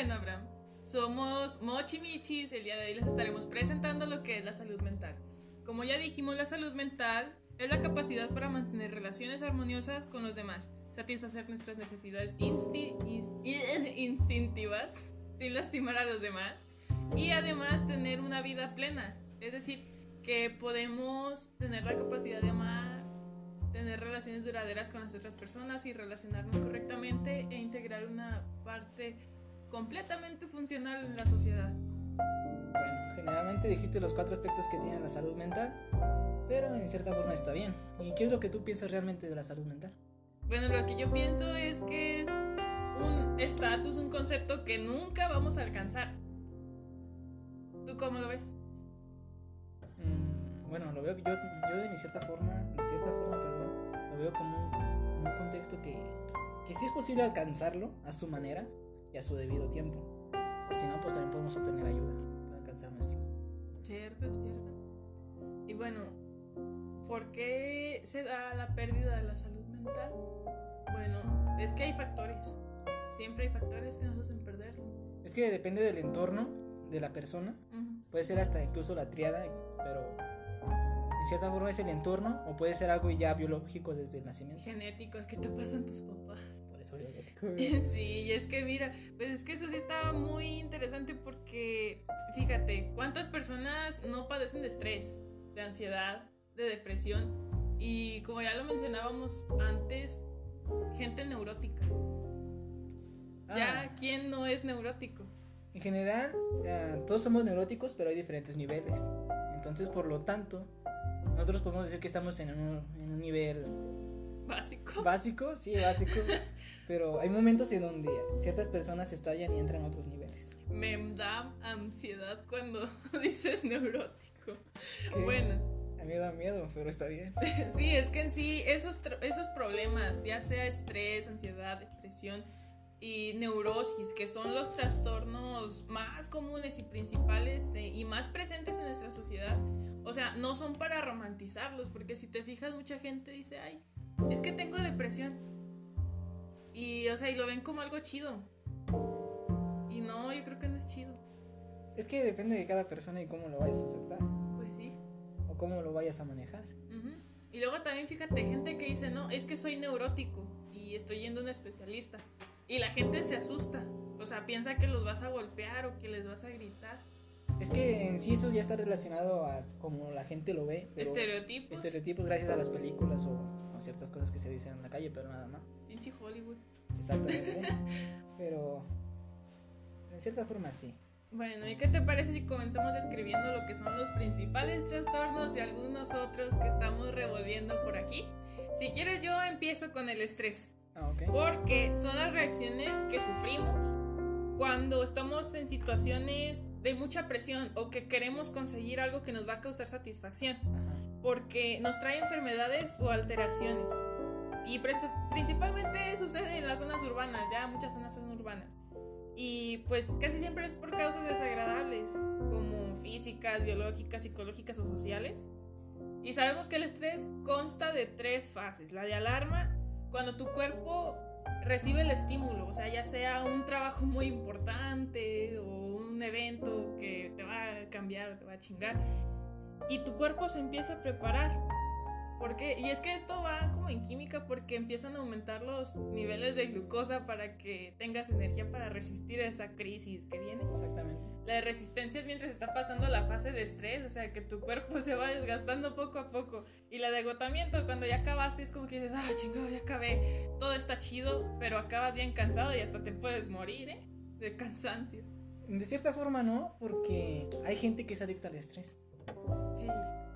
Bueno, Abraham, somos Mochi Michis. El día de hoy les estaremos presentando lo que es la salud mental. Como ya dijimos, la salud mental es la capacidad para mantener relaciones armoniosas con los demás, satisfacer nuestras necesidades insti- inst- instintivas sin lastimar a los demás y además tener una vida plena. Es decir, que podemos tener la capacidad de amar, tener relaciones duraderas con las otras personas y relacionarnos correctamente e integrar una parte completamente funcional en la sociedad. Bueno, generalmente dijiste los cuatro aspectos que tiene la salud mental, pero en cierta forma está bien. ¿Y qué es lo que tú piensas realmente de la salud mental? Bueno, lo que yo pienso es que es un estatus, un concepto que nunca vamos a alcanzar. ¿Tú cómo lo ves? Mm, bueno, lo veo yo, yo de mi cierta forma, de cierta forma, perdón, lo veo como un, como un contexto que, que sí es posible alcanzarlo a su manera y a su debido tiempo. O si no, pues también podemos obtener ayuda para alcanzar nuestro. Cierto, cierto. Y bueno, ¿por qué se da la pérdida de la salud mental? Bueno, es que hay factores. Siempre hay factores que nos hacen perderlo. Es que depende del entorno de la persona, puede ser hasta incluso la triada, pero en cierta forma es el entorno o puede ser algo ya biológico desde el nacimiento. Genéticos, ¿qué te pasan tus papás? Sí, y es que mira, pues es que eso sí está muy interesante porque, fíjate, ¿cuántas personas no padecen de estrés, de ansiedad, de depresión? Y como ya lo mencionábamos antes, gente neurótica. Ya, Ah, ¿quién no es neurótico? en general, ah, todos somos neuróticos, pero hay diferentes niveles. Entonces, por lo tanto, nosotros podemos decir que estamos en un, en un nivel Básico. básico, sí, básico, pero hay momentos en donde ciertas personas estallan y entran a otros niveles. Me da ansiedad cuando dices neurótico. ¿Qué? Bueno, A mí me da miedo, pero está bien. Sí, es que en sí esos, esos problemas, ya sea estrés, ansiedad, depresión y neurosis, que son los trastornos más comunes y principales eh, y más presentes en nuestra sociedad, o sea, no son para romantizarlos, porque si te fijas mucha gente dice, ay, es que tengo depresión. Y, o sea, y lo ven como algo chido. Y no, yo creo que no es chido. Es que depende de cada persona y cómo lo vayas a aceptar Pues sí. o cómo lo vayas a manejar. Y luego también fíjate, gente que dice, no, es que soy neurótico y estoy yendo a un especialista. Y la gente se asusta. O sea, piensa que los vas a golpear o que les vas a gritar. Es que en sí eso ya está relacionado a cómo la gente lo ve. Estereotipos. Estereotipos gracias a las películas o a ciertas cosas que se dicen en la calle, pero nada más. Pinche Hollywood. Exactamente. pero en cierta forma sí. Bueno, ¿y qué te parece si comenzamos describiendo lo que son los principales trastornos y algunos otros que estamos revolviendo por aquí? Si quieres, yo empiezo con el estrés. Ah, ok. Porque son las reacciones que sufrimos cuando estamos en situaciones de mucha presión o que queremos conseguir algo que nos va a causar satisfacción. Porque nos trae enfermedades o alteraciones. Y principalmente sucede en las zonas urbanas, ya muchas zonas son urbanas. Y pues casi siempre es por causas desagradables, como físicas, biológicas, psicológicas o sociales. Y sabemos que el estrés consta de tres fases. La de alarma, cuando tu cuerpo recibe el estímulo, o sea, ya sea un trabajo muy importante un evento que te va a cambiar, te va a chingar, y tu cuerpo se empieza a preparar. ¿Por qué? Y es que esto va como en química porque empiezan a aumentar los niveles de glucosa para que tengas energía para resistir esa crisis que viene. Exactamente. La resistencia es mientras está pasando la fase de estrés, o sea, que tu cuerpo se va desgastando poco a poco. Y la de agotamiento, cuando ya acabaste, es como que dices, ah, chingado, ya acabé. Todo está chido, pero acabas bien cansado y hasta te puedes morir, ¿eh? De cansancio. De cierta forma no, porque hay gente que es adicta al estrés. Sí.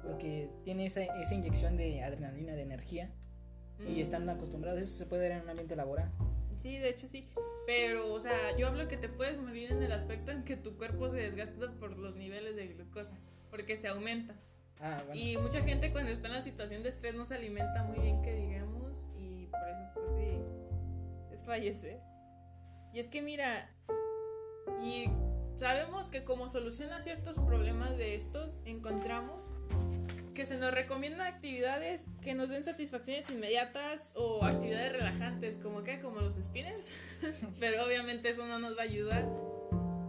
Porque tiene esa, esa inyección de adrenalina, de energía. Y Mm. están acostumbrados. Eso se puede ver en un ambiente laboral. Sí, de hecho sí. Pero, o sea, yo hablo que te puedes morir en el aspecto en que tu cuerpo se desgasta por los niveles de glucosa, porque se aumenta. Ah, bueno. Y mucha gente cuando está en la situación de estrés no se alimenta muy bien, que digamos, y por eso puede es fallecer. Y es que mira, y sabemos que como solución a ciertos problemas de estos, encontramos que se nos recomiendan actividades que nos den satisfacciones inmediatas o actividades relajantes, como que como los spinners, pero obviamente eso no nos va a ayudar.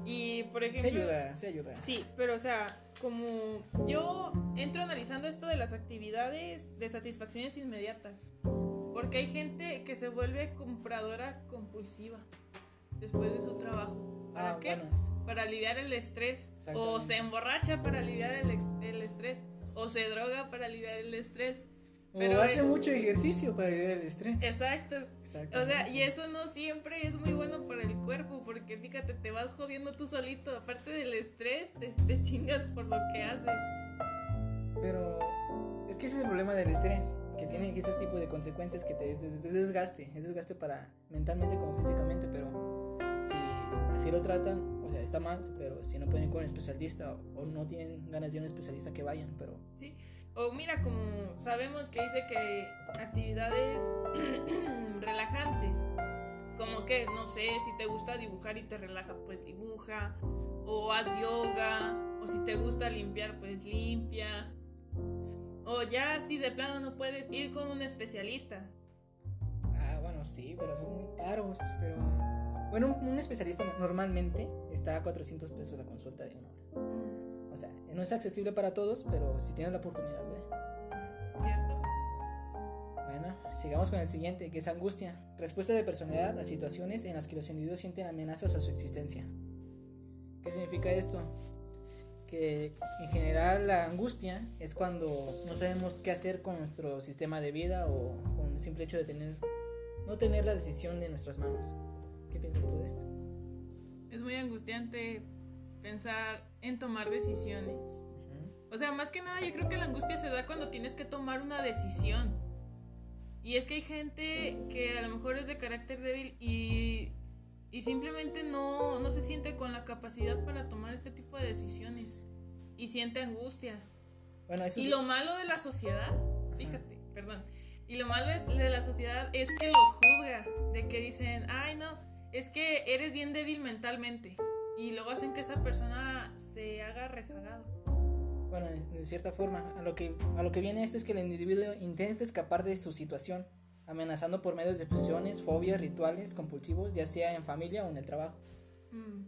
Y por ejemplo... Se ayuda, se ayuda. Sí, pero o sea, como yo entro analizando esto de las actividades de satisfacciones inmediatas. Porque hay gente que se vuelve compradora compulsiva después de su trabajo. ¿Para Ah, qué? bueno. Para aliviar el estrés. O se emborracha para aliviar el, el estrés. O se droga para aliviar el estrés. O Pero hace eh, mucho ejercicio para aliviar el estrés. Exacto. O sea, y eso no siempre es muy bueno para el cuerpo, porque fíjate, te vas jodiendo tú solito. Aparte del estrés, te, te chingas por lo que haces. Pero es que ese es el problema del estrés, que tiene ese tipo de consecuencias que te es, es- es desgaste, es desgaste para mentalmente como físicamente, pero así lo tratan, o sea, está mal, pero si no pueden ir con un especialista o, no tienen ganas de un especialista que vayan, pero ¿sí? O mira, como sabemos que dice que actividades relajantes, como que, no sé, si te gusta dibujar y te relaja, pues dibuja, o haz yoga, o si te gusta limpiar, pues limpia. O ya si de plano no puedes ir con un especialista. ah, bueno, sí, pero son muy caros, pero bueno, un, un especialista normalmente está a 400 pesos la consulta de una hora. O sea, no es accesible para todos, pero si tienes la oportunidad, ve. ¿Cierto? Bueno, sigamos con el siguiente, que es angustia. Respuesta de personalidad a situaciones en las que los individuos sienten amenazas a su existencia. ¿Qué significa esto? Que en general la angustia es cuando no sabemos qué hacer con nuestro sistema de vida o con el simple hecho de tener no tener la decisión de nuestras manos. ¿Qué piensas tú de esto? Es muy angustiante pensar en tomar decisiones. O sea, más que nada yo creo que la angustia se da cuando tienes que tomar una decisión. Y es que hay gente que a lo mejor es de carácter débil y, y simplemente no, no se siente con la capacidad para tomar este tipo de decisiones. Y siente angustia. Bueno, eso Y es- lo malo de la sociedad, fíjate, perdón. Y lo malo es de la sociedad es que los juzga, de que dicen, ay no, es que eres bien débil mentalmente. Y luego hacen que esa persona se haga rezagado. Bueno, en- de cierta forma, a lo, que, a lo que viene esto es que el individuo intenta escapar de su situación, amenazando por medios de presiones, fobias, rituales compulsivos, ya sea en familia o en el trabajo. Mm.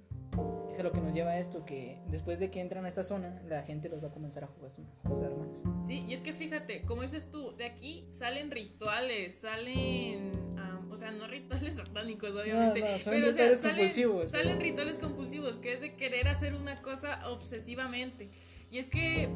Eso es lo que nos lleva a esto, que después de que entran a esta zona, la gente los va a comenzar a juzgar, juzgar más. Sí, y es que fíjate, como dices tú, de aquí salen rituales, salen, o sea, no rituales satánicos, obviamente, no, son pero o sea, rituales salen, compulsivos, salen pero- rituales compulsivos, que es de querer hacer una cosa obsesivamente. Y es que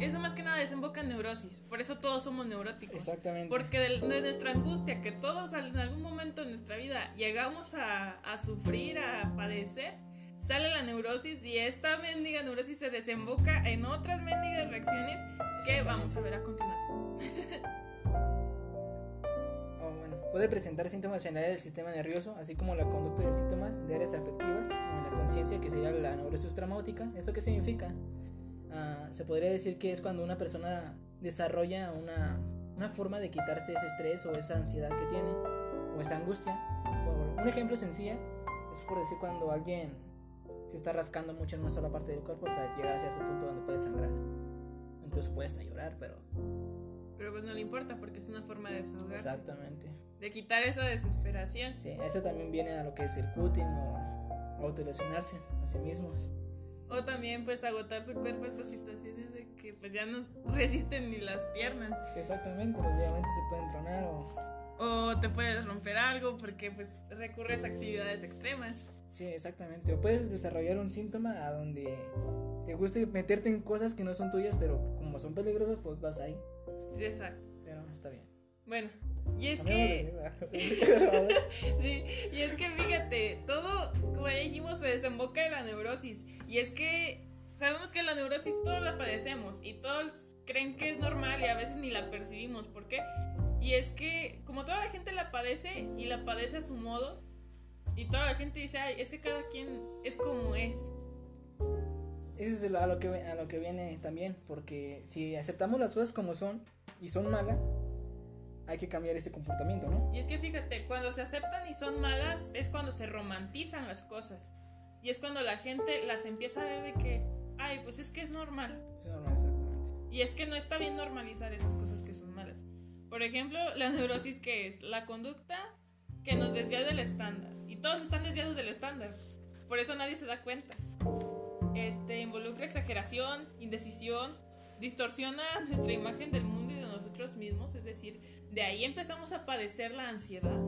eso más que nada desemboca en neurosis, por eso todos somos neuróticos. Exactamente. Porque de, de nuestra angustia, que todos en algún momento de nuestra vida llegamos a, a sufrir, a padecer, sale la neurosis y esta mendiga neurosis se desemboca en otras mendigas reacciones que vamos a ver a continuación. Puede presentar síntomas en el área del sistema nervioso, así como la conducta de síntomas de áreas afectivas, como la conciencia, que sería la neurosis traumática. ¿Esto qué significa? Ah, se podría decir que es cuando una persona desarrolla una, una forma de quitarse ese estrés o esa ansiedad que tiene, o esa angustia. Por un ejemplo sencillo, es por decir cuando alguien se está rascando mucho en una sola parte del cuerpo hasta llegar a cierto punto donde puede sangrar. Incluso puede hasta llorar, pero... Pero pues no le importa porque es una forma de desahogarse, Exactamente. de quitar esa desesperación. Sí, eso también viene a lo que es el cutting o autolesionarse a sí mismos. O también pues agotar su cuerpo a estas situaciones de que pues ya no resisten ni las piernas. Exactamente, los diamantes se pueden tronar o... O te puedes romper algo porque pues recurres a actividades extremas. Sí, exactamente. O puedes desarrollar un síntoma a donde te guste meterte en cosas que no son tuyas, pero como son peligrosas, pues vas ahí. Exacto. Pero está bien. Bueno, y es que... de- Sí, y es que fíjate, todo, como ya dijimos, se desemboca en la neurosis. Y es que sabemos que la neurosis todos la padecemos y todos creen que es normal y a veces ni la percibimos. ¿Por qué? Y es que como toda la gente la padece y la padece a su modo, y toda la gente dice, ay, es que cada quien es como es. Eso es a lo, que, a lo que viene también, porque si aceptamos las cosas como son y son malas, hay que cambiar ese comportamiento, ¿no? Y es que fíjate, cuando se aceptan y son malas es cuando se romantizan las cosas. Y es cuando la gente las empieza a ver de que, ay, pues es que es normal. Exactamente. Y es que no está bien normalizar esas cosas que son malas. Por ejemplo, la neurosis que es la conducta que nos desvía del estándar. Y todos están desviados del estándar. por eso nadie se da cuenta. Este involucra exageración, indecisión, distorsiona nuestra imagen del mundo y de nosotros mismos, es decir, de ahí empezamos a padecer la ansiedad.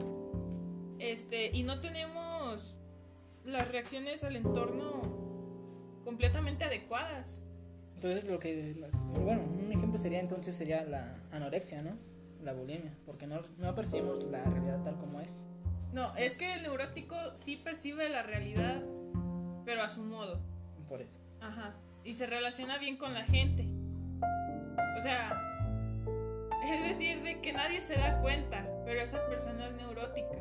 Este, y no tenemos las reacciones al entorno completamente adecuadas. Entonces lo que bueno, un ejemplo sería entonces sería la anorexia, ¿no? La bulimia, porque no, no percibimos la realidad tal como es. No, es que el neurótico sí percibe la realidad, pero a su modo. Por eso. Ajá. Y se relaciona bien con la gente. O sea, es decir, de que nadie se da cuenta, pero esa persona es neurótica.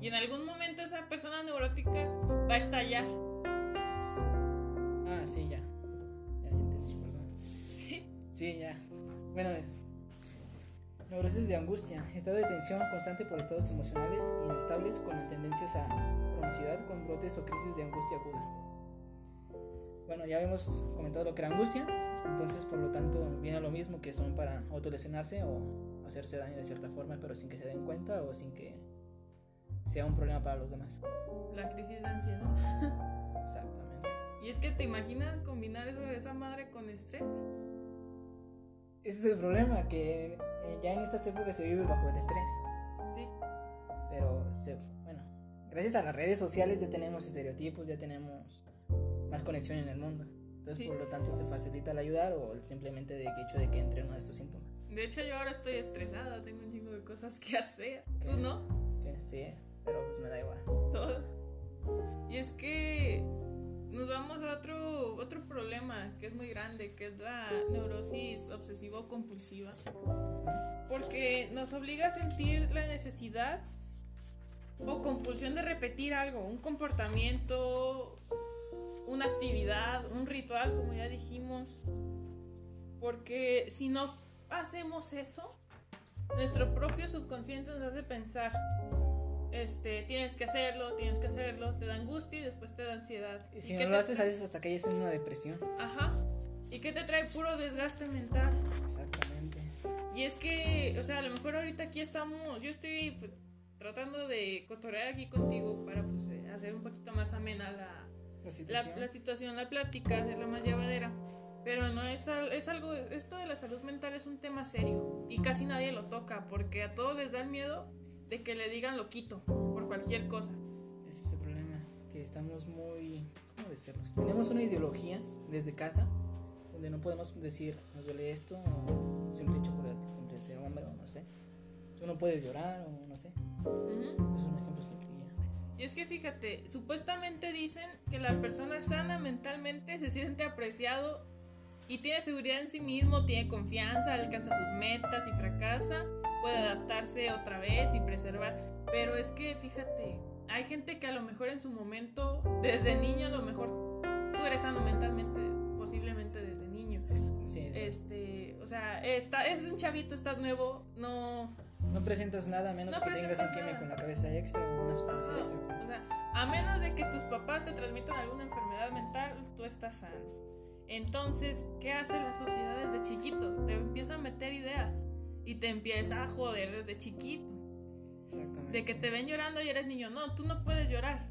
Y en algún momento esa persona neurótica va a estallar. Ah, sí, ya. Ya, ya entendí, perdón. Sí. Sí, ya. Bueno, neurosis de angustia, estado de tensión constante por estados emocionales inestables con tendencias a cronicidad con brotes o crisis de angustia aguda. Bueno, ya hemos comentado lo que era angustia, entonces por lo tanto viene lo mismo que son para autolesionarse o hacerse daño de cierta forma, pero sin que se den cuenta o sin que sea un problema para los demás. La crisis de ansiedad. Exactamente. Y es que te imaginas combinar eso de esa madre con estrés. Ese es el problema, que eh, ya en estas épocas se vive bajo el estrés. Sí. Pero, se, bueno, gracias a las redes sociales ya tenemos estereotipos, ya tenemos más conexión en el mundo. Entonces, Sí. por lo tanto, se facilita el ayudar o simplemente de hecho de que entre uno de estos síntomas. De hecho, yo ahora estoy estresada, tengo un chingo de cosas que hacer. ¿Tú no? Sí, pero pues me da igual. Todos. Y es que nos vamos a otro, otro problema que es muy grande, que es la neurosis obsesivo-compulsiva. Porque nos obliga a sentir la necesidad o compulsión de repetir algo, un comportamiento, una actividad, un ritual, como ya dijimos. Porque si no hacemos eso, nuestro propio subconsciente nos hace pensar, este, tienes que hacerlo, tienes que hacerlo, te da angustia y después te da ansiedad. Y si ¿Y no lo haces, haces hasta que hayas en una depresión. Ajá. ¿Y qué te trae? Puro desgaste mental. Exactamente. Y es que, o sea, a lo mejor ahorita aquí estamos, yo estoy pues, tratando de cotorrear aquí contigo para pues eh, hacer un poquito más amena la, La la, situación. la situación, la plática, hacerla más llevadera. Pero no es, es algo, esto de la salud mental es un tema serio y casi nadie lo toca porque a todos les da el miedo de que le digan loquito por cualquier cosa. Ese es el problema, que estamos muy... ¿Cómo decirlo? Tenemos una ideología desde casa donde no podemos decir, nos duele esto, o simple hecho por el simple ser hombre, o no sé. Tú no puedes llorar, o no sé. Ujú. Es un ejemplo simple y es que fíjate, supuestamente dicen que la persona sana mentalmente se siente apreciado y tiene seguridad en sí mismo, tiene confianza, alcanza sus metas y fracasa, puede adaptarse otra vez y preservar. Pero es que fíjate, hay gente que a lo mejor en su momento, desde niño a lo mejor tú eres sano mentalmente, posiblemente desde niño. Sí, Este, o sea, está, es un chavito, estás nuevo, no, no presentas nada a menos No que tengas un químico nada. en la cabeza extra o una sustancia Ajá. extra. O sea, a menos de que tus papás te transmitan alguna enfermedad mental, tú estás sano. Entonces, ¿qué hace la sociedad desde chiquito? Te empieza a meter ideas y te empieza a joder desde chiquito. Exactamente. De que te ven llorando y eres niño. No, tú no puedes llorar.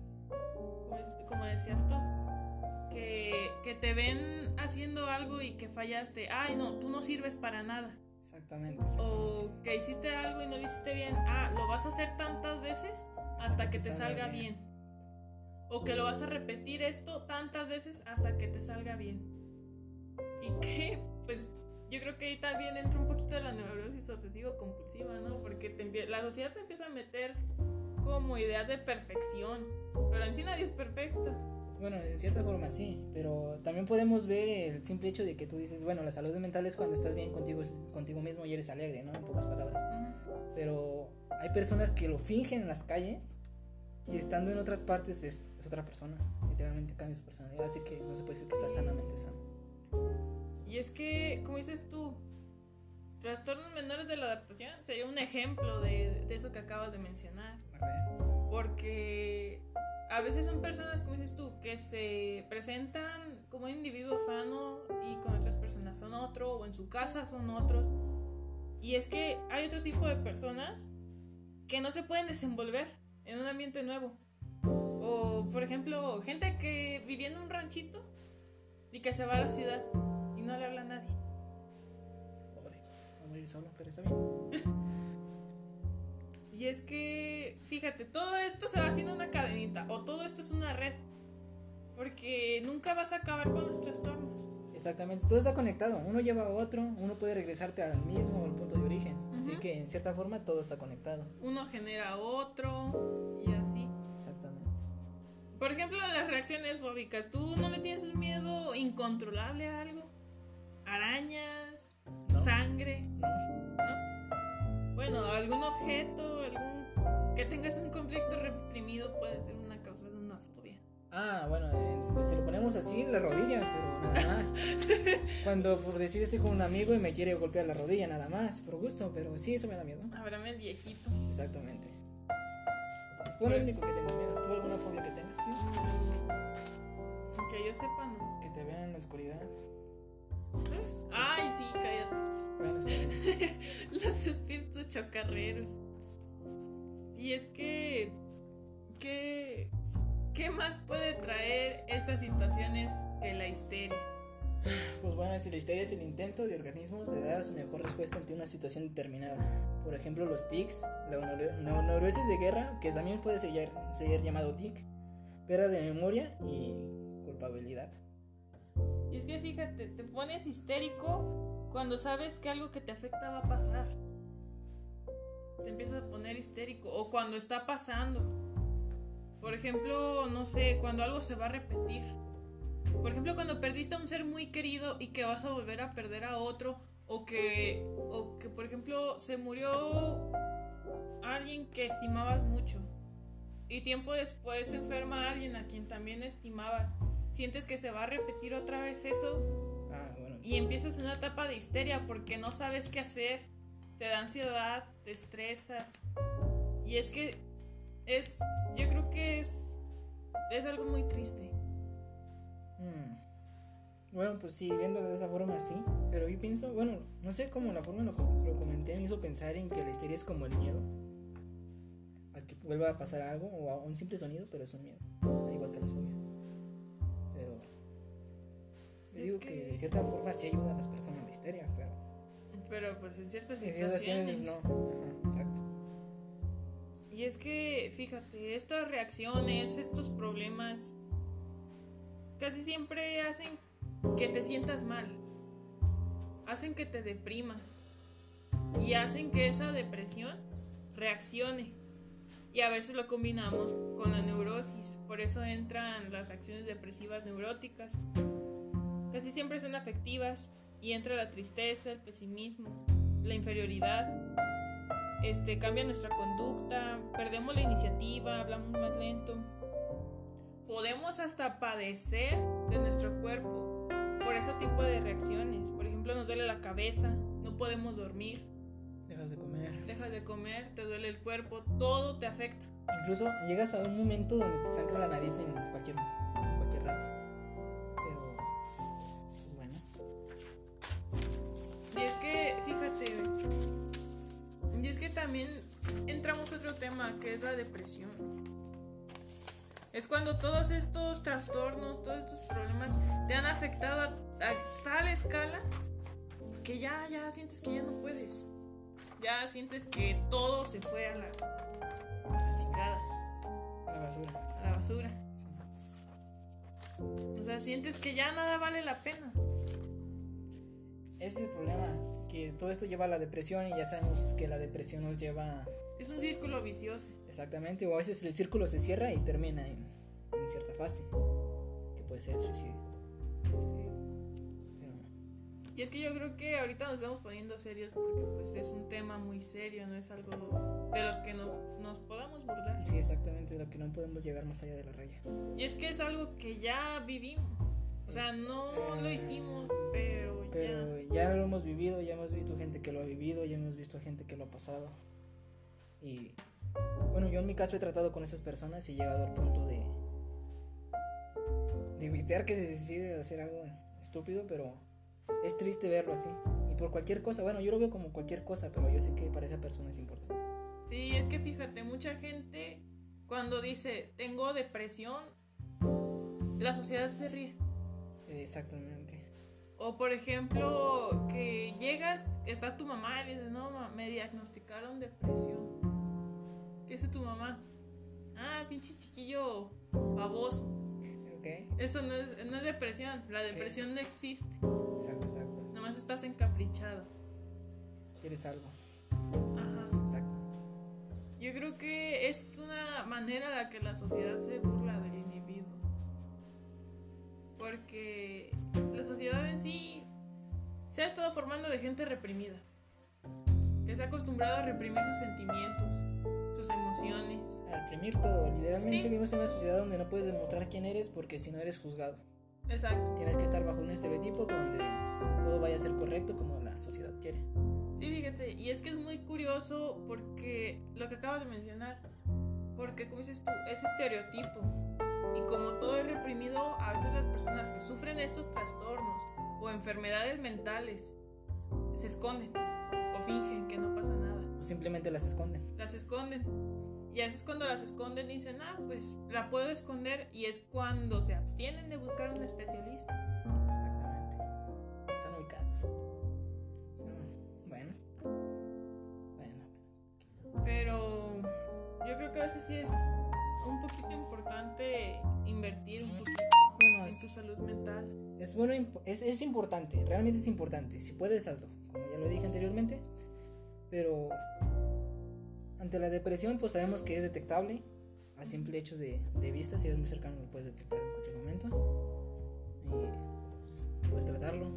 Como decías tú. Que, que te ven haciendo algo y que fallaste. Ay, no, tú no sirves para nada. Exactamente. exactamente. O que hiciste algo y no lo hiciste bien. Ah, lo vas a hacer tantas veces hasta que te salga bien. O que lo vas a repetir esto tantas veces hasta que te salga bien. Y que, pues, yo creo que ahí también entra un poquito de la neurosis obsesivo-compulsiva, ¿no? Porque te la sociedad te empieza a meter como ideas de perfección. Pero en sí nadie es perfecto. Bueno, en cierta forma sí, pero también podemos ver el simple hecho de que tú dices, bueno, la salud mental es cuando estás bien contigo, contigo mismo y eres alegre, ¿no? En pocas palabras. Pero hay personas que lo fingen en las calles y estando en otras partes es, es otra persona. Literalmente cambia su personalidad, así que no se puede decir que está sanamente sano. Y es que, como dices tú, trastornos menores de la adaptación sería un ejemplo de, de eso que acabas de mencionar. A ver, Porque a veces son personas, como dices tú, que se presentan como un individuo sano y con otras personas son otro, o en su casa son otros. Y es que hay otro tipo de personas que no se pueden desenvolver en un ambiente nuevo. O, por ejemplo, gente que vivía en un ranchito y que se va a la ciudad y no le habla a nadie. Pobre, va a morir solo, pero está bien. Y es que, fíjate, todo esto se va haciendo una cadenita o todo esto es una red. Porque nunca vas a acabar con los trastornos. Exactamente, todo está conectado. Uno lleva a otro, uno puede regresarte al mismo, al punto de origen. Así Ujú. que en cierta forma todo está conectado. Uno genera otro y así. Exactamente. Por ejemplo, las reacciones fóbicas. ¿Tú no le tienes un miedo incontrolable a algo? Arañas, ¿No? sangre, ¿No? ¿No? Bueno, algún objeto, algún que tengas un conflicto reprimido puede ser una causa de una fobia. Ah, bueno, eh, si lo ponemos así, la rodilla, pero nada más. Cuando por decir estoy con un amigo y me quiere golpear la rodilla, nada más, por gusto, pero sí, eso me da miedo. Abraham el viejito. Exactamente. Fue lo único que tengo miedo. ¿Tú alguna fobia que tengas? Que yo sepa, no. Que te vean en la oscuridad. Ay, sí, cállate. Los espíritus chocarreros. Y es que. ¿Qué, ¿Qué más puede traer estas situaciones que la histeria? Pues bueno, si la histeria es el intento de organismos de dar su mejor respuesta ante una situación determinada. Por ejemplo, los tics, la la neurosis de guerra, que también puede ser, ser llamado tic, pérdida de memoria y culpabilidad. Y es que fíjate, te pones histérico cuando sabes que algo que te afecta va a pasar. Te empiezas a poner histérico. O cuando está pasando. Por ejemplo, no sé, cuando algo se va a repetir. Por ejemplo, cuando perdiste a un ser muy querido y que vas a volver a perder a otro. O que, o que por ejemplo, se murió alguien que estimabas mucho. Y tiempo después se enferma alguien a quien también estimabas. Sientes que se va a repetir otra vez eso Ah, bueno. y empiezas en una etapa de histeria porque no sabes qué hacer, te da ansiedad, te estresas. Y es que es, yo creo que es, es algo muy triste. Mm. Bueno, pues sí, viéndolo de esa forma sí, pero yo pienso, bueno, no sé cómo la forma lo, lo comenté me hizo pensar en que la histeria es como el miedo a que vuelva a pasar algo o a un simple sonido, pero es un miedo, yo digo que- que... de cierta forma sí ayuda a las personas la histeria, pero Pero pues en ciertas situaciones. situaciones no. Ajá, exacto. Y es que, fíjate, estas reacciones, estos problemas, casi siempre hacen que te sientas mal, hacen que te deprimas y hacen que esa depresión reaccione. Y a veces lo combinamos con la neurosis, por eso entran las reacciones depresivas neuróticas. Casi siempre son afectivas y entra la tristeza, el pesimismo, la inferioridad, este, cambia nuestra conducta, perdemos la iniciativa, hablamos más lento. Podemos hasta padecer de nuestro cuerpo por ese tipo de reacciones. Por ejemplo, nos duele la cabeza, no podemos dormir, Dejas de comer. dejas de comer, te duele el cuerpo, todo te afecta. Incluso llegas a un momento donde te sangra la nariz en cualquier, en cualquier también entramos a otro tema que es la depresión. Es cuando todos estos trastornos, todos estos problemas te han afectado a, a tal escala que ya, ya sientes que ya no puedes. Ya sientes que todo se fue a la, a la chingada, A la basura. a la basura. Sí. O sea, sientes que ya nada vale la pena. Ese es el problema, que todo esto lleva a la depresión y ya sabemos que la depresión nos lleva Es un círculo vicioso. exactamente, o a veces el círculo se cierra y termina en, en cierta fase, que puede ser el suicidio. Pero, Y es que yo creo que ahorita nos estamos poniendo serios porque pues es un tema muy serio, no es algo de los que no, nos podamos burlar. sí, exactamente, lo que no podemos llegar más allá de la raya. Y es que es algo que ya vivimos. O sea, no lo hicimos, pero, Pero ya. ya lo hemos vivido, ya hemos visto gente que lo ha vivido, ya hemos visto gente que lo ha pasado. Y bueno, yo en mi caso he tratado con esas personas y he llegado al punto de, de evitar que se decide hacer algo estúpido, pero es triste verlo así. Y por cualquier cosa, bueno, yo lo veo como cualquier cosa, pero yo sé que para esa persona es importante. Sí, es que fíjate, mucha gente cuando dice tengo depresión, la sociedad se ríe. Exactamente. O por ejemplo, que llegas, está tu mamá y le dices, no, me diagnosticaron depresión. ¿Qué dice tu mamá? Ah, pinche chiquillo baboso. Ok. Eso no es, no es depresión, la depresión no existe. Exacto, exacto. Nada más estás encaprichado. ¿Quieres algo? Ajá. Exacto. Yo creo que es una manera en la que la sociedad se burla del individuo. Porque la sociedad en sí se ha estado formando de gente reprimida. Que se ha acostumbrado a reprimir sus sentimientos, sus emociones. A reprimir todo. Literalmente Sí. vivimos en una sociedad donde no puedes demostrar quién eres porque si no eres juzgado. Exacto. Tienes que estar bajo un estereotipo donde todo vaya a ser correcto como la sociedad quiere. Sí, fíjate, y es que es muy curioso porque lo que acabas de mencionar, porque como dices tú, es estereotipo. Y como todo es reprimido, a veces las personas que sufren estos trastornos o enfermedades mentales se esconden o fingen que no pasa nada. O simplemente las esconden. Las esconden. Y a veces cuando las esconden dicen, ah, pues la puedo esconder y es cuando se abstienen de buscar un especialista. Exactamente. Están muy caros. Bueno. Bueno. Pero yo creo que a veces sí es un poquito importante invertir un poquito Bueno, en tu salud mental. es bueno, es, es importante, realmente es importante. Si puedes, hazlo, como ya lo dije anteriormente. Pero ante la depresión, pues sabemos que es detectable a simple hecho de, de vista. Si eres muy cercano, lo puedes detectar en cualquier momento. Y pues, puedes tratarlo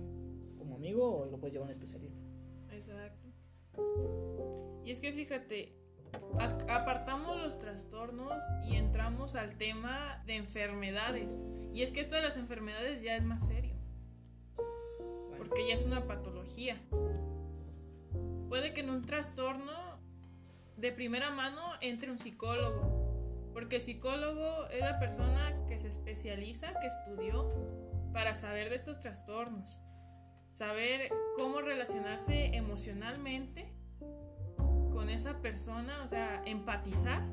como amigo o lo puedes llevar a un especialista. Exacto. Y es que fíjate, apartamos los trastornos y entramos al tema de enfermedades. Y es que esto de las enfermedades ya es más serio, porque ya es una patología. Puede que en un trastorno de primera mano entre un psicólogo, porque psicólogo es la persona que se especializa, que estudió para saber de estos trastornos, saber cómo relacionarse emocionalmente con esa persona, o sea, empatizar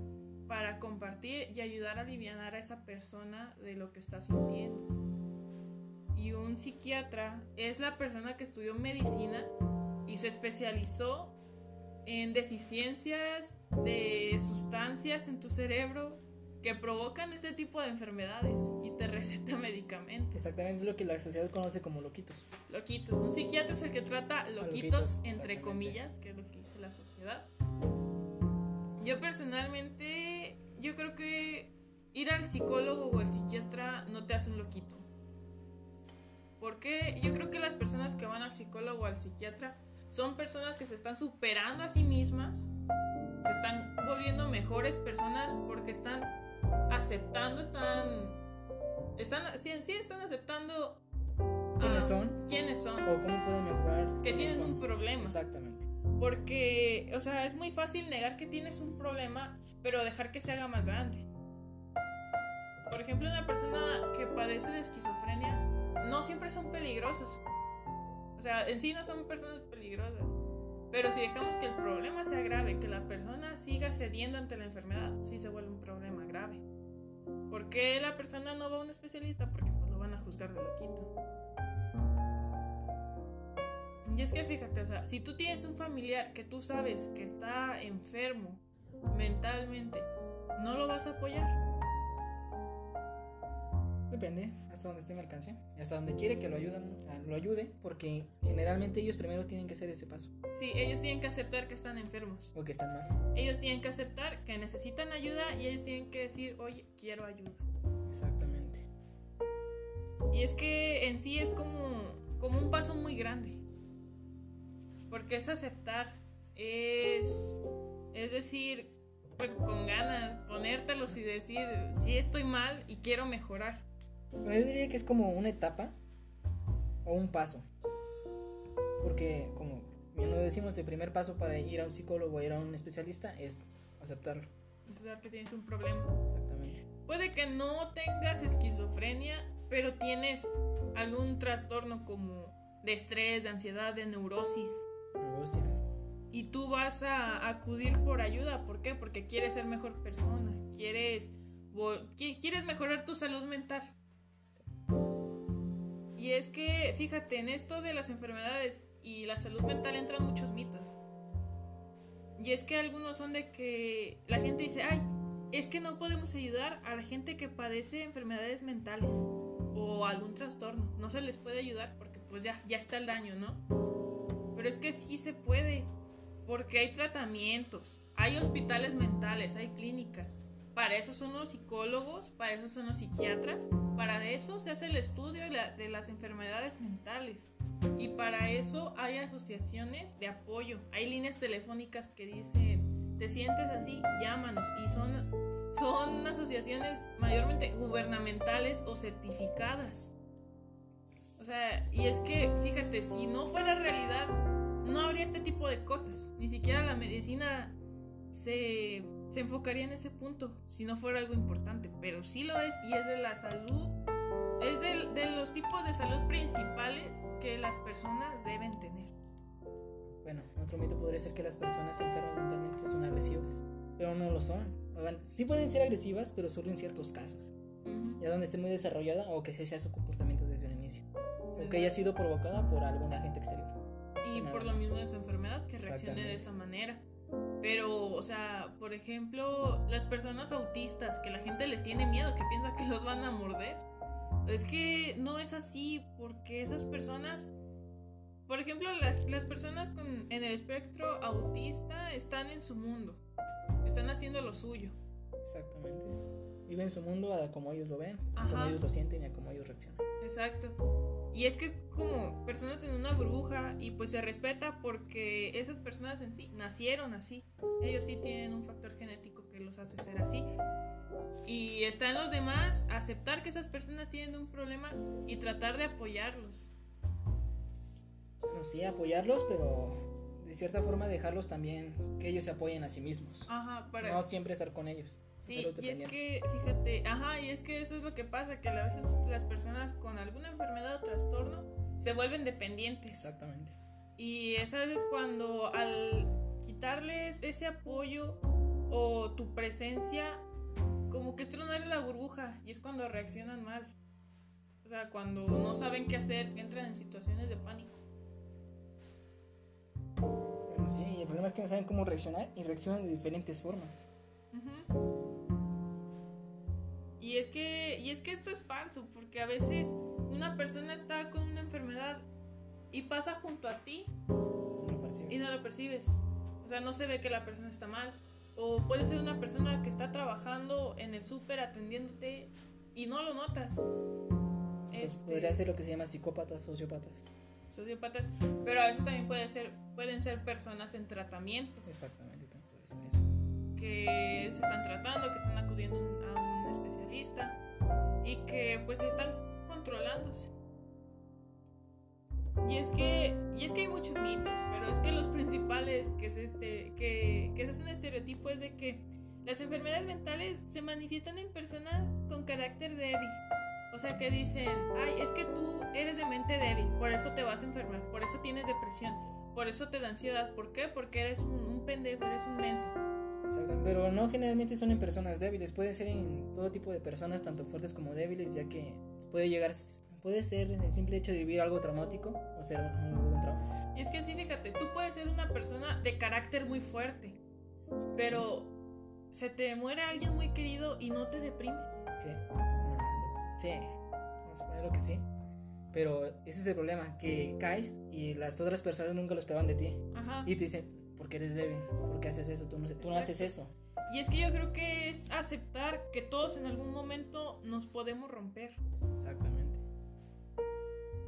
para compartir y ayudar a aliviar a esa persona de lo que está sintiendo. Y un psiquiatra es la persona que estudió medicina y se especializó en deficiencias de sustancias en tu cerebro que provocan este tipo de enfermedades y te receta medicamentos. exactamente es lo que la sociedad conoce como loquitos. Loquitos. Un psiquiatra es el que trata loquitos, loquitos, entre comillas, que es lo que dice la sociedad. Yo personalmente, yo creo que ir al psicólogo o al psiquiatra no te hace un loquito. Porque yo creo que las personas que van al psicólogo o al psiquiatra son personas que se están superando a sí mismas, se están volviendo mejores personas porque están aceptando, están, están, sí, sí están aceptando ¿Quiénes ah, son? quiénes son, O cómo pueden mejorar. que quiénes tienen son. un problema. Exactamente. Porque, o sea, es muy fácil negar que tienes un problema, pero dejar que se haga más grande. Por ejemplo, una persona que padece de esquizofrenia no siempre son peligrosos. O sea, en sí no son personas peligrosas. Pero si dejamos que el problema sea grave, que la persona siga cediendo ante la enfermedad, sí se vuelve un problema. ¿Por qué la persona no va a un especialista? Porque pues, lo van a juzgar de loquito. Y es que fíjate, o sea, si tú tienes un familiar que tú sabes que está enfermo mentalmente, ¿no lo vas a apoyar? Depende, hasta donde esté mi alcance. Y hasta donde quiere que lo, ayuden, lo ayude, porque generalmente ellos primero tienen que hacer ese paso. Sí, ellos tienen que aceptar que están enfermos. O que están mal. Ellos tienen que aceptar que necesitan ayuda y ellos tienen que decir, oye, quiero ayuda. Exactamente. Y es que en sí es como, como un paso muy grande. Porque es aceptar, es, es decir, pues con ganas, ponértelos y decir, sí estoy mal y quiero mejorar. Pero yo diría que es como una etapa o un paso. Porque, como bien lo decimos, el primer paso para ir a un psicólogo o ir a un especialista es aceptarlo. Aceptar que tienes un problema. Exactamente. Puede que no tengas esquizofrenia, pero tienes algún trastorno como de estrés, de ansiedad, de neurosis. Angustia. y tú vas a acudir por ayuda. ¿Por qué? Porque quieres ser mejor persona, quieres, quieres mejorar tu salud mental. Y es que, fíjate, en esto de las enfermedades y la salud mental entran muchos mitos. Y es que algunos son de que la gente dice, ay, es que no podemos ayudar a la gente que padece enfermedades mentales o algún trastorno. No se les puede ayudar porque pues ya, ya está el daño, ¿no? Pero es que sí se puede, porque hay tratamientos, hay hospitales mentales, hay clínicas. Para eso son los psicólogos, para eso son los psiquiatras, para eso se hace el estudio de, las enfermedades mentales. Y para eso hay asociaciones de apoyo, hay líneas telefónicas que dicen, te sientes así, llámanos. Y son, son asociaciones mayormente gubernamentales o certificadas. O sea, y es que, fíjate, si no fuera realidad, no habría este tipo de cosas. Ni siquiera la medicina se, se enfocaría en ese punto, si no fuera algo importante. Pero sí lo es y es de la salud, es de, de los tipos de salud principales que las personas deben tener. Bueno, otro mito podría ser que las personas enfermas mentalmente son agresivas, pero no lo son. Sí pueden ser agresivas, pero solo en ciertos casos. Ya donde esté muy desarrollada o que ese sea su comportamiento desde un inicio que haya sido provocada por algún agente exterior. Y por lo mismo de su enfermedad, que reaccione de esa manera. Pero, o sea, por ejemplo, las personas autistas, que la gente les tiene miedo, que piensa que los van a morder. Es que no es así, porque esas personas, por ejemplo, las, las personas con, en el espectro autista están en su mundo, están haciendo lo suyo. Exactamente. Viven su mundo a como ellos lo ven, a como ellos lo sienten y a como ellos reaccionan. Exacto. Y es que es como personas en una burbuja y pues se respeta porque esas personas en sí nacieron así. Ellos sí tienen un factor genético que los hace ser así. Y está en los demás aceptar que esas personas tienen un problema y tratar de apoyarlos. No, sí, apoyarlos, pero de cierta forma dejarlos también que ellos se apoyen a sí mismos. Ajá, para... No siempre estar con ellos. Sí, y es que, fíjate, ajá, y es que eso es lo que pasa, que a veces las personas con alguna enfermedad o trastorno se vuelven dependientes. Exactamente. Y esa vez cuando al quitarles ese apoyo o tu presencia, como que es la burbuja y es cuando reaccionan mal. O sea, cuando no saben qué hacer, entran en situaciones de pánico. Bueno, sí, el problema es que no saben cómo reaccionar y reaccionan de diferentes formas. Y es que, y es que esto es falso, porque a veces una persona está con una enfermedad y pasa junto a ti y no lo percibes. O sea, no se ve que la persona está mal. O puede ser una persona que está trabajando en el súper atendiéndote y no lo notas. Pues este, podría ser lo que se llama psicópatas, sociópatas. Sociópatas, pero a veces también puede ser, pueden ser personas en tratamiento. Exactamente, también puede ser eso. Que se están tratando, que están acudiendo a un especialista y que pues están controlándose. Y es que, y es que hay muchos mitos, pero es que los principales que es este, que, que se hacen estereotipo es de que las enfermedades mentales se manifiestan en personas con carácter débil. O sea que dicen, ay, es que tú eres de mente débil, por eso te vas a enfermar, por eso tienes depresión, por eso te da ansiedad. ¿Por qué? Porque eres un, un pendejo, eres un menso. Pero no generalmente son en personas débiles, pueden ser en todo tipo de personas, tanto fuertes como débiles, ya que puede llegar, puede ser el simple hecho de vivir algo traumático o ser un, trauma. Y es que sí, fíjate, tú puedes ser una persona de carácter muy fuerte, pero se te muere alguien muy querido y no te deprimes. ¿Qué? sí, vamos a ponerlo que sí. Pero ese es el problema, que caes y las otras personas nunca lo esperaban de ti. Ajá. Y te dicen, porque eres débil, porque haces eso, tú no, tú no haces eso. Y es que yo creo que es aceptar que todos en algún momento nos podemos romper. Exactamente.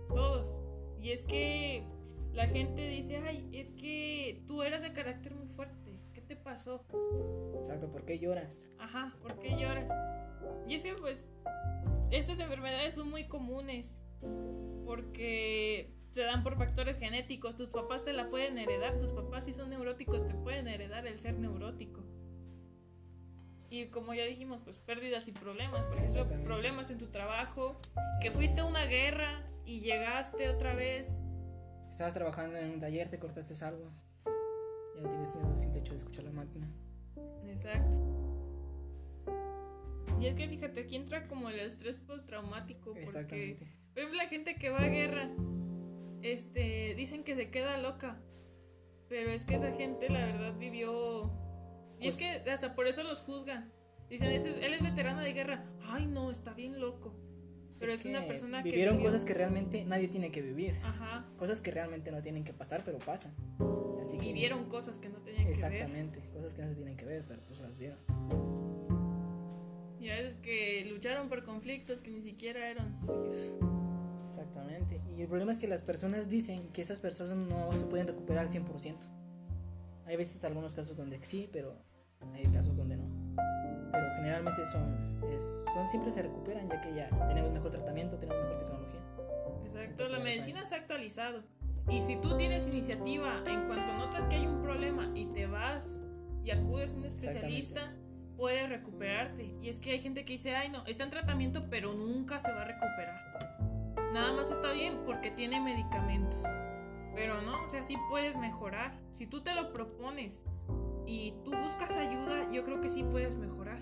Todos. Y es que la gente dice, ay, es que tú eras de carácter muy fuerte. ¿Qué te pasó? Exacto, ¿por qué lloras? Ajá, ¿por qué lloras? Y es que pues estas enfermedades son muy comunes. Porque se dan por factores genéticos. Tus papás te la pueden heredar. Tus papás, si son neuróticos, te pueden heredar el ser neurótico. Y como ya dijimos, pues pérdidas y problemas. Por ejemplo, problemas en tu trabajo. Que fuiste a una guerra y llegaste otra vez. Estabas trabajando en un taller, te cortaste algo. Ya tienes miedo simple hecho de escuchar la máquina. Exacto. Y es que fíjate, aquí entra como el estrés postraumático. Porque, por ejemplo, la gente que va a guerra, este, dicen que se queda loca. Pero es que esa gente, la verdad, vivió. Y es Pues- que hasta por eso los juzgan. Dicen, "Ese- él es veterano de guerra. Ay, no, está bien loco. Pero es, una que persona que. vivieron cosas que realmente nadie tiene que vivir. Ajá. Cosas que realmente no tienen que pasar, pero pasan. Así que Y vieron cosas que no tenían que ver. Exactamente, cosas que no se tienen que ver, pero pues las vieron. Y a veces que lucharon por conflictos que ni siquiera eran suyos. Exactamente. Y el problema es que las personas dicen que esas personas no se pueden recuperar al 100%. Hay veces algunos casos donde sí, pero hay casos donde no. Pero generalmente son, es- son siempre se recuperan ya que ya tenemos mejor tratamiento, tenemos mejor tecnología. Exacto, la medicina se ha actualizado. Y si tú tienes iniciativa, en cuanto notas que hay un problema y te vas y acudes a un especialista, puedes recuperarte. Y es que hay gente que dice, ay no, está en tratamiento pero nunca se va a recuperar. Nada más está bien porque tiene medicamentos. Pero no, o sea, sí puedes mejorar. Si tú te lo propones y tú buscas ayuda, yo creo que sí puedes mejorar.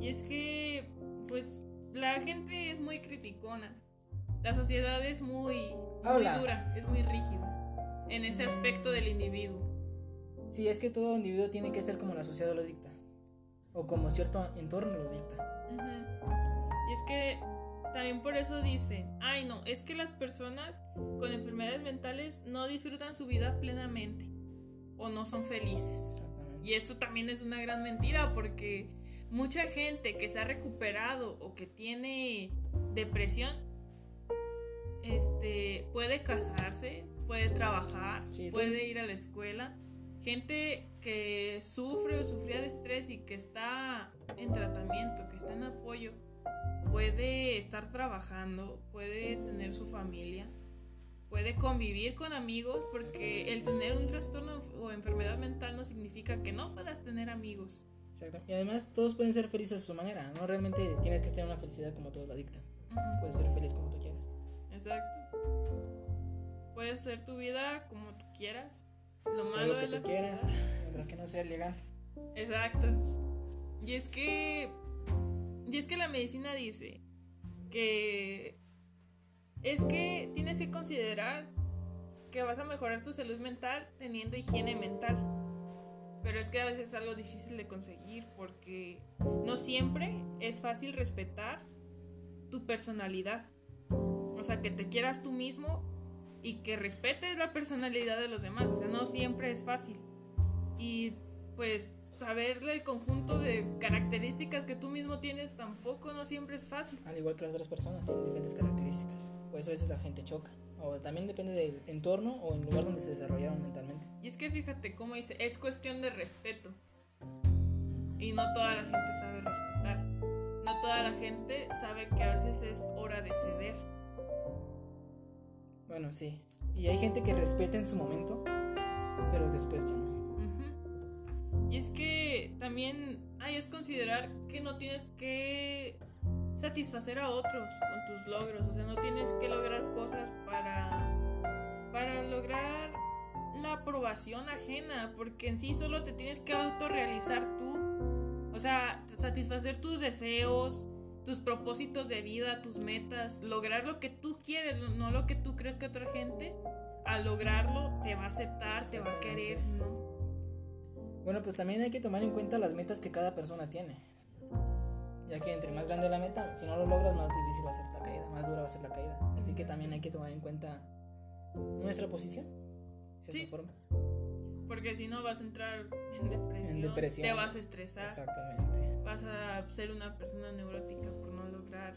Y es que, pues, la gente es muy criticona. La sociedad es muy, muy dura, es muy rígida en ese aspecto del individuo. Sí, es que todo individuo tiene que ser como la sociedad lo dicta. O como cierto entorno lo dicta. Y es que también por eso dicen, ay no, es que las personas con enfermedades mentales no disfrutan su vida plenamente o no son felices. Y esto también es una gran mentira porque mucha gente que se ha recuperado o que tiene depresión este puede casarse, puede trabajar, Sí, puede ir a la escuela. Gente que sufre o sufría de estrés y que está en tratamiento, que está en apoyo, puede estar trabajando, puede tener su familia, puede convivir con amigos, porque el tener un trastorno o enfermedad mental no significa que no puedas tener amigos. Exacto. Y además todos pueden ser felices a su manera. No realmente tienes que en una felicidad como todos la dictan. Puedes ser feliz como tú quieras. Exacto. Puedes hacer tu vida como tú quieras. Lo Hacer malo lo que es la tú quieras, mientras que no sea legal. Exacto. Y es que. Y es que la medicina dice que. Es que tienes que considerar que vas a mejorar tu salud mental teniendo higiene mental. Pero es que a veces es algo difícil de conseguir porque no siempre es fácil respetar tu personalidad. O sea, que te quieras tú mismo y que respetes la personalidad de los demás. O sea, no siempre es fácil. Y pues saber el conjunto de características que tú mismo tienes tampoco no siempre es fácil. Al igual que las otras personas, tienen diferentes características. Por eso a veces la gente choca. O también depende del entorno o el lugar donde se desarrollaron mentalmente. Y es que fíjate cómo dice, es cuestión de respeto. Y no toda la gente sabe respetar. No toda la gente sabe que a veces es hora de ceder. Bueno, sí. Y hay gente que respeta en su momento, pero después ya no. Es que también hay es considerar que no tienes que satisfacer a otros con tus logros, o sea, no tienes que lograr cosas para para lograr la aprobación ajena, porque en sí solo te tienes que autorrealizar tú. O sea, satisfacer tus deseos, tus propósitos de vida, tus metas, lograr lo que tú quieres, no lo que tú crees que otra gente al lograrlo te va a aceptar, te va a querer, ¿no? Bueno, pues también hay que tomar en cuenta las metas que cada persona tiene. Ya que entre más grande la meta, si no lo logras, más difícil va a ser la caída, más dura va a ser la caída. Así que también hay que tomar en cuenta nuestra posición, de Sí. forma. Porque si no vas a entrar en depresión, En depresión. te vas a estresar, Exactamente. vas a ser una persona neurótica por no lograr,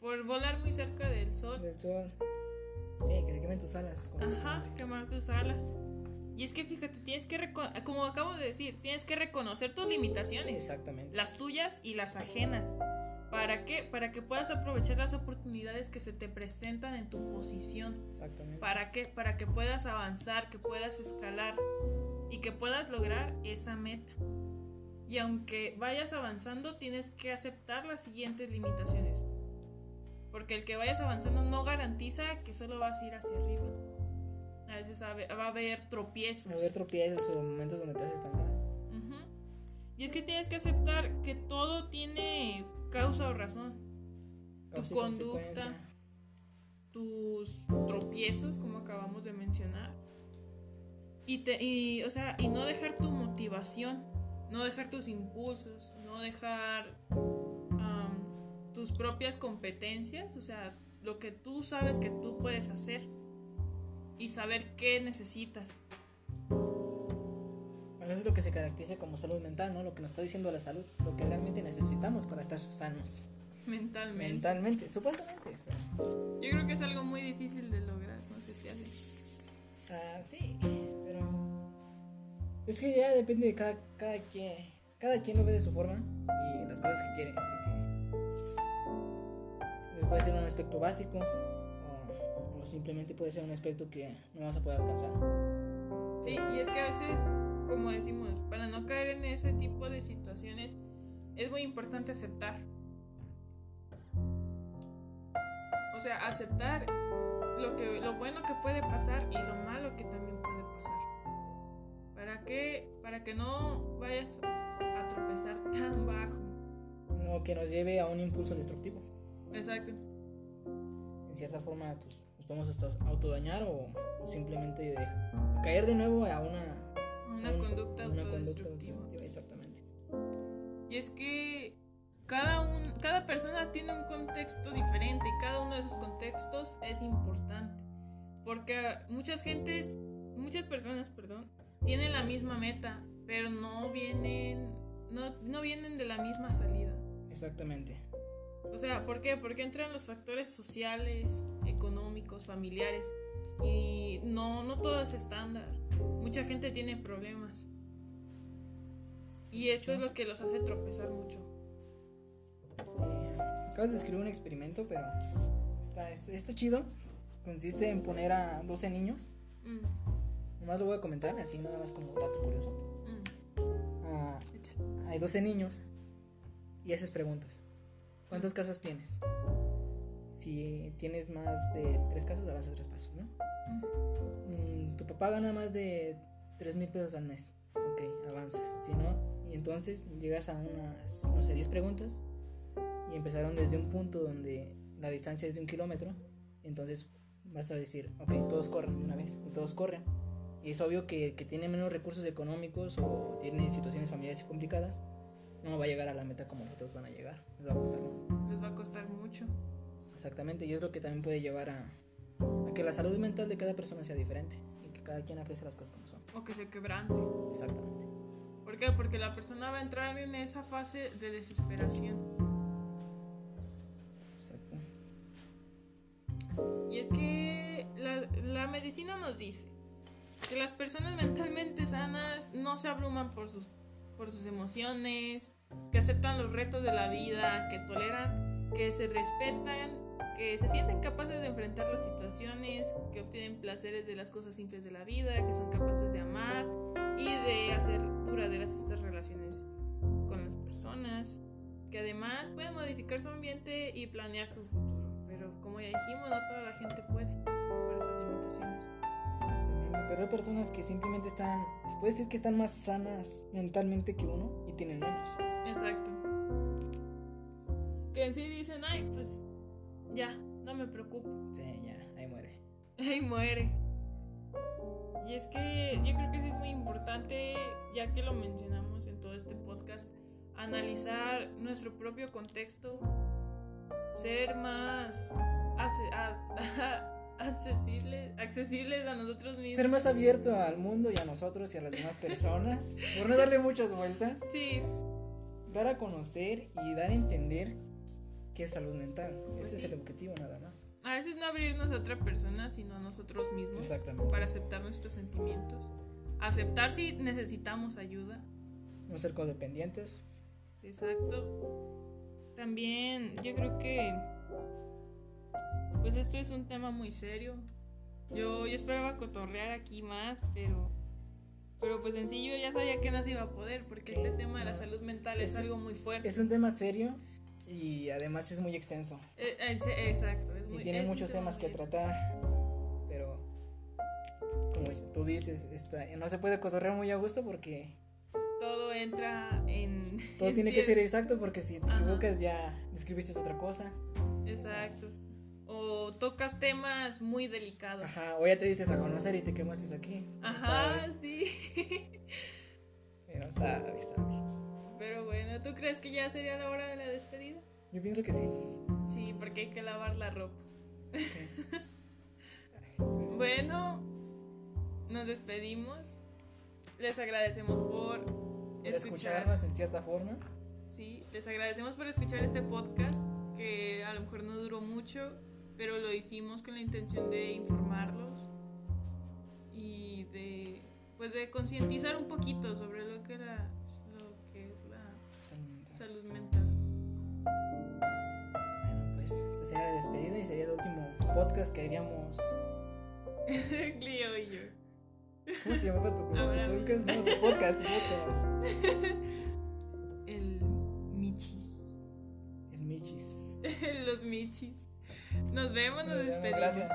por volar muy cerca del sol. Del sol. Sí, que se quemen tus alas. Ajá, quemar tus alas. Y es que fíjate, tienes que, como acabo de decir, tienes que reconocer tus limitaciones, Exactamente. las tuyas y las ajenas. ¿Para qué? Para que puedas aprovechar las oportunidades que se te presentan en tu posición. Exactamente. ¿Para qué? Para que puedas avanzar, que puedas escalar y que puedas lograr esa meta. Y aunque vayas avanzando, tienes que aceptar las siguientes limitaciones. Porque el que vayas avanzando no garantiza que solo vas a ir hacia arriba. A veces va a haber, tropiezos. Va a haber tropiezos o momentos donde te haces estancar. Ujú. Y es que tienes que aceptar que todo tiene causa o razón. Causa y conducta. consecuencia. Tus tropiezos, como acabamos de mencionar. Y, te, y, o sea, y no dejar tu motivación, no dejar tus impulsos, no dejar tus propias competencias, o sea, lo que tú sabes que tú puedes hacer y saber qué necesitas. Bueno, eso es lo que se caracteriza como salud mental, ¿no? Lo que nos está diciendo la salud, lo que realmente necesitamos para estar sanos. Mentalmente. Mentalmente, supuestamente. Yo creo que es algo muy difícil de lograr, no sé si hace. Ah, sí, pero. Es que ya depende de cada, cada quien. Cada quien lo ve de su forma y las cosas que quiere, así que. Puede ser un aspecto básico simplemente puede ser un aspecto que no vas a poder alcanzar. Sí, y es que a veces, como decimos, para no caer en ese tipo de situaciones, es muy importante aceptar. O sea, aceptar lo, que, lo bueno que puede pasar y lo malo que también puede pasar. ¿Para qué? Para que no vayas a tropezar tan bajo. No que nos lleve a un impulso destructivo. Exacto. En cierta forma, pues, nos podemos hasta autodañar o, simplemente caer de nuevo a una, Una a un- conducta una conducta autodestructiva. autodestructiva, Exactamente. Y es que cada, un, cada persona tiene un contexto diferente y cada uno de esos contextos es importante. Porque muchas gentes, muchas personas, perdón, tienen la misma meta, pero no vienen, no, no vienen de la misma salida. Exactamente. O sea, ¿por qué? Porque entran los factores sociales, económicos, familiares y no, no todo es estándar. Mucha gente tiene problemas. Y esto es lo que los hace tropezar mucho. Sí, acabas de escribir un experimento, pero está, está, está chido. Consiste en poner a 12 niños. Mm, Nomás lo voy a comentar, así nada más como dato curioso. mm. Ah, hay 12 niños y haces preguntas. ¿Cuántas casas tienes? Si tienes más de 3 casas, avanzas 3 pasos, ¿no? Mm, tu papá gana más de 3 mil pesos al mes. Ok, avanzas. Si no, y entonces llegas a unas, no sé, 10 preguntas y empezaron desde un punto donde la distancia es de un kilómetro. Entonces vas a decir, ok, todos corren de una vez y todos corren. Y es obvio que que tiene menos recursos económicos o tiene situaciones familiares complicadas no va a llegar a la meta como los otros van a llegar. Les va a costar más. Les va a costar mucho. Exactamente, y es lo que también puede llevar a, a que la salud mental de cada persona sea diferente y que cada quien aprecie las cosas como son. O que se quebrante. Exactamente. ¿Por qué? Porque la persona va a entrar en esa fase de desesperación. Exacto. Y es que la, la medicina nos dice que las personas mentalmente sanas no se abruman por sus, por sus emociones, que aceptan los retos de la vida, que toleran, que se respetan, que se sienten capaces de enfrentar las situaciones, que obtienen placeres de las cosas simples de la vida, que son capaces de amar y de hacer duraderas estas relaciones con las personas, que además pueden modificar su ambiente y planear su futuro. Pero como ya dijimos, no toda la gente puede por esas limitaciones. Exactamente. Pero hay personas que simplemente están, se puede decir que están más sanas mentalmente que uno y tienen menos. Exacto. Que en sí dicen, ay, pues ya, no me preocupo. Sí, ya, ahí muere. Ay, muere. Y es que yo creo que sí es muy importante, ya que lo mencionamos en todo este podcast, analizar nuestro propio contexto, ser más accesibles, accesibles a nosotros mismos. Ser más abierto al mundo y a nosotros y a las demás personas. por no darle muchas vueltas. Sí, Dar a conocer y dar a entender qué es salud mental. Ese es el objetivo nada más. a veces no abrirnos a otra persona, sino a nosotros mismos. Exactamente. Para aceptar nuestros sentimientos. Aceptar si necesitamos ayuda. No ser codependientes. Exacto. También yo creo que pues esto es un tema muy serio. Yo, yo esperaba cotorrear aquí más, pero pero pues en sí yo ya sabía que no se iba a poder porque este tema de la salud mental es, Es- algo muy fuerte. Es un tema serio y además es muy extenso. Eh, eh, exacto, es muy Y tiene es muchos tema temas que tratar. Pero tú dices, está, no se puede cotorrear muy a gusto porque Todo entra en. todo en tiene que ser exacto porque si te Ajá. equivocas ya escribiste otra cosa. Exacto. O tocas temas muy delicados. Ajá, o ya te diste a conocer y te quemaste aquí. Ajá, sí. Pero sabe, sabe. ¿Tú crees que ya sería la hora de la despedida? Yo pienso que sí. Sí, porque hay que lavar la ropa. Bueno, nos despedimos. Les agradecemos por Por escuchar. escucharnos en cierta forma. Sí, les agradecemos por escuchar este podcast que a lo mejor no duró mucho, pero lo hicimos con la intención de informarlos y de pues de concientizar un poquito sobre lo que era salud mental. Bueno, pues esta sería la despedida y sería el último podcast que haríamos. Clio y yo. ¿Cómo se llamaba tu, podcast? No, tu podcast, tu podcast. El Michis. El Michis. Los Michis. Nos vemos, nos Nos despedimos. Gracias.